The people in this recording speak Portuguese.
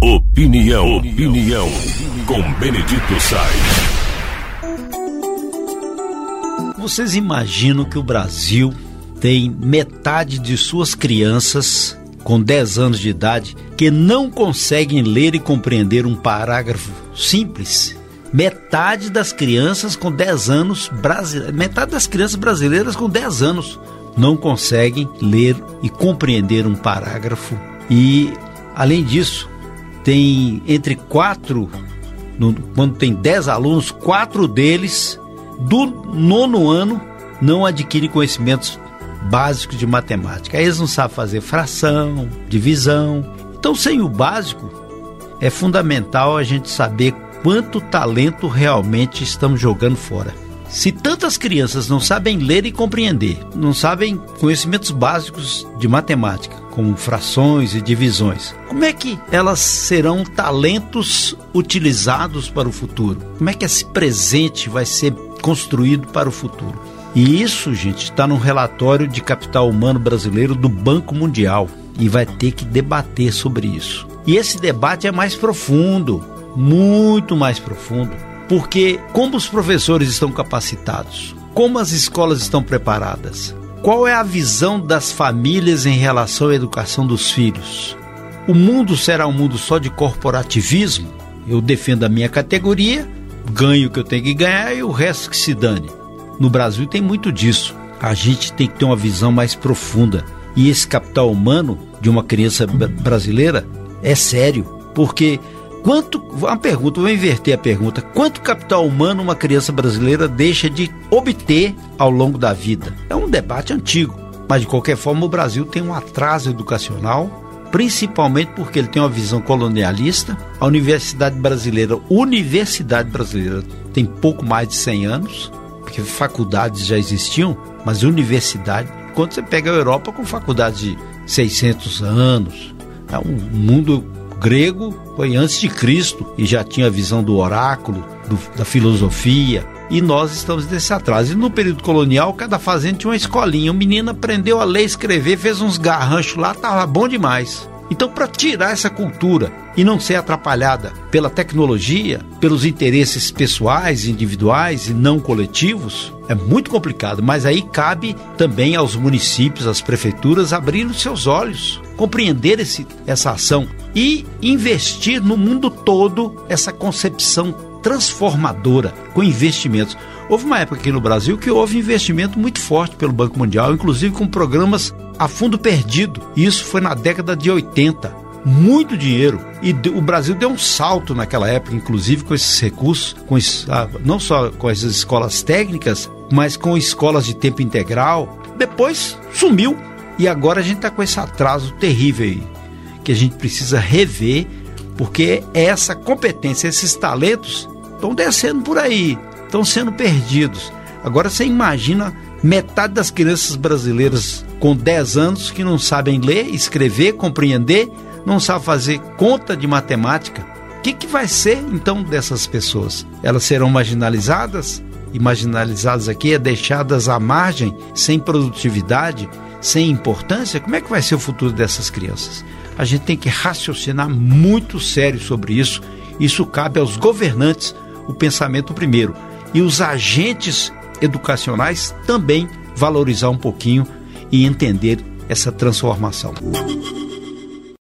Opinião, opinião, com Benedito Sainz. Vocês imaginam que o Brasil tem metade de suas crianças com 10 anos de idade que não conseguem ler e compreender um parágrafo simples? Metade das crianças com 10 anos, metade das crianças brasileiras com 10 anos não conseguem ler e compreender um parágrafo. E, além disso, tem entre quatro, no, quando tem 10 alunos, quatro deles do nono ano não adquirem conhecimentos básicos de matemática. Aí eles não sabem fazer fração, divisão. Então, sem o básico, é fundamental a gente saber quanto talento realmente estamos jogando fora. Se tantas crianças não sabem ler e compreender, não sabem conhecimentos básicos de matemática, como frações e divisões, como é que elas serão talentos utilizados para o futuro? Como é que esse presente vai ser construído para o futuro? E isso, gente, está no relatório de capital humano brasileiro do Banco Mundial e vai ter que debater sobre isso. E esse debate é mais profundo, muito mais profundo porque como os professores estão capacitados? Como as escolas estão preparadas? Qual é a visão das famílias em relação à educação dos filhos? O mundo será um mundo só de corporativismo? Eu defendo a minha categoria, ganho o que eu tenho que ganhar e o resto que se dane. No Brasil tem muito disso. A gente tem que ter uma visão mais profunda. E esse capital humano de uma criança brasileira é sério, porque Quanto, uma pergunta, vou inverter a pergunta. Quanto capital humano uma criança brasileira deixa de obter ao longo da vida? É um debate antigo, mas de qualquer forma o Brasil tem um atraso educacional, principalmente porque ele tem uma visão colonialista. A Universidade Brasileira, Universidade Brasileira, tem pouco mais de 100 anos, porque faculdades já existiam, mas universidade, quando você pega a Europa com faculdades de 600 anos, é um mundo grego foi antes de Cristo e já tinha a visão do oráculo, do, da filosofia. E nós estamos nesse atraso. E no período colonial, cada fazenda tinha uma escolinha. O menino aprendeu a ler escrever, fez uns garranchos lá, tava bom demais. Então, para tirar essa cultura e não ser atrapalhada pela tecnologia, pelos interesses pessoais, individuais e não coletivos, é muito complicado. Mas aí cabe também aos municípios, às prefeituras, abrir os seus olhos, compreender esse, essa ação e investir no mundo todo essa concepção transformadora com investimentos. Houve uma época aqui no Brasil que houve investimento muito forte pelo Banco Mundial, inclusive com programas a fundo perdido. Isso foi na década de 80. Muito dinheiro. E o Brasil deu um salto naquela época, inclusive com esses recursos, com ah, não só com essas escolas técnicas, mas com escolas de tempo integral. Depois sumiu. E agora a gente está com esse atraso terrível aí, que a gente precisa rever, porque essa competência, esses talentos estão descendo por aí, estão sendo perdidos. Agora você imagina metade das crianças brasileiras com 10 anos que não sabem ler, escrever, compreender, não sabem fazer conta de matemática. O que, que vai ser então dessas pessoas? Elas serão marginalizadas? E marginalizadas aqui é deixadas à margem, sem produtividade, sem importância? Como é que vai ser o futuro dessas crianças? A gente tem que raciocinar muito sério sobre isso. Isso cabe aos governantes, o pensamento primeiro. E os agentes educacionais também valorizar um pouquinho e entender essa transformação.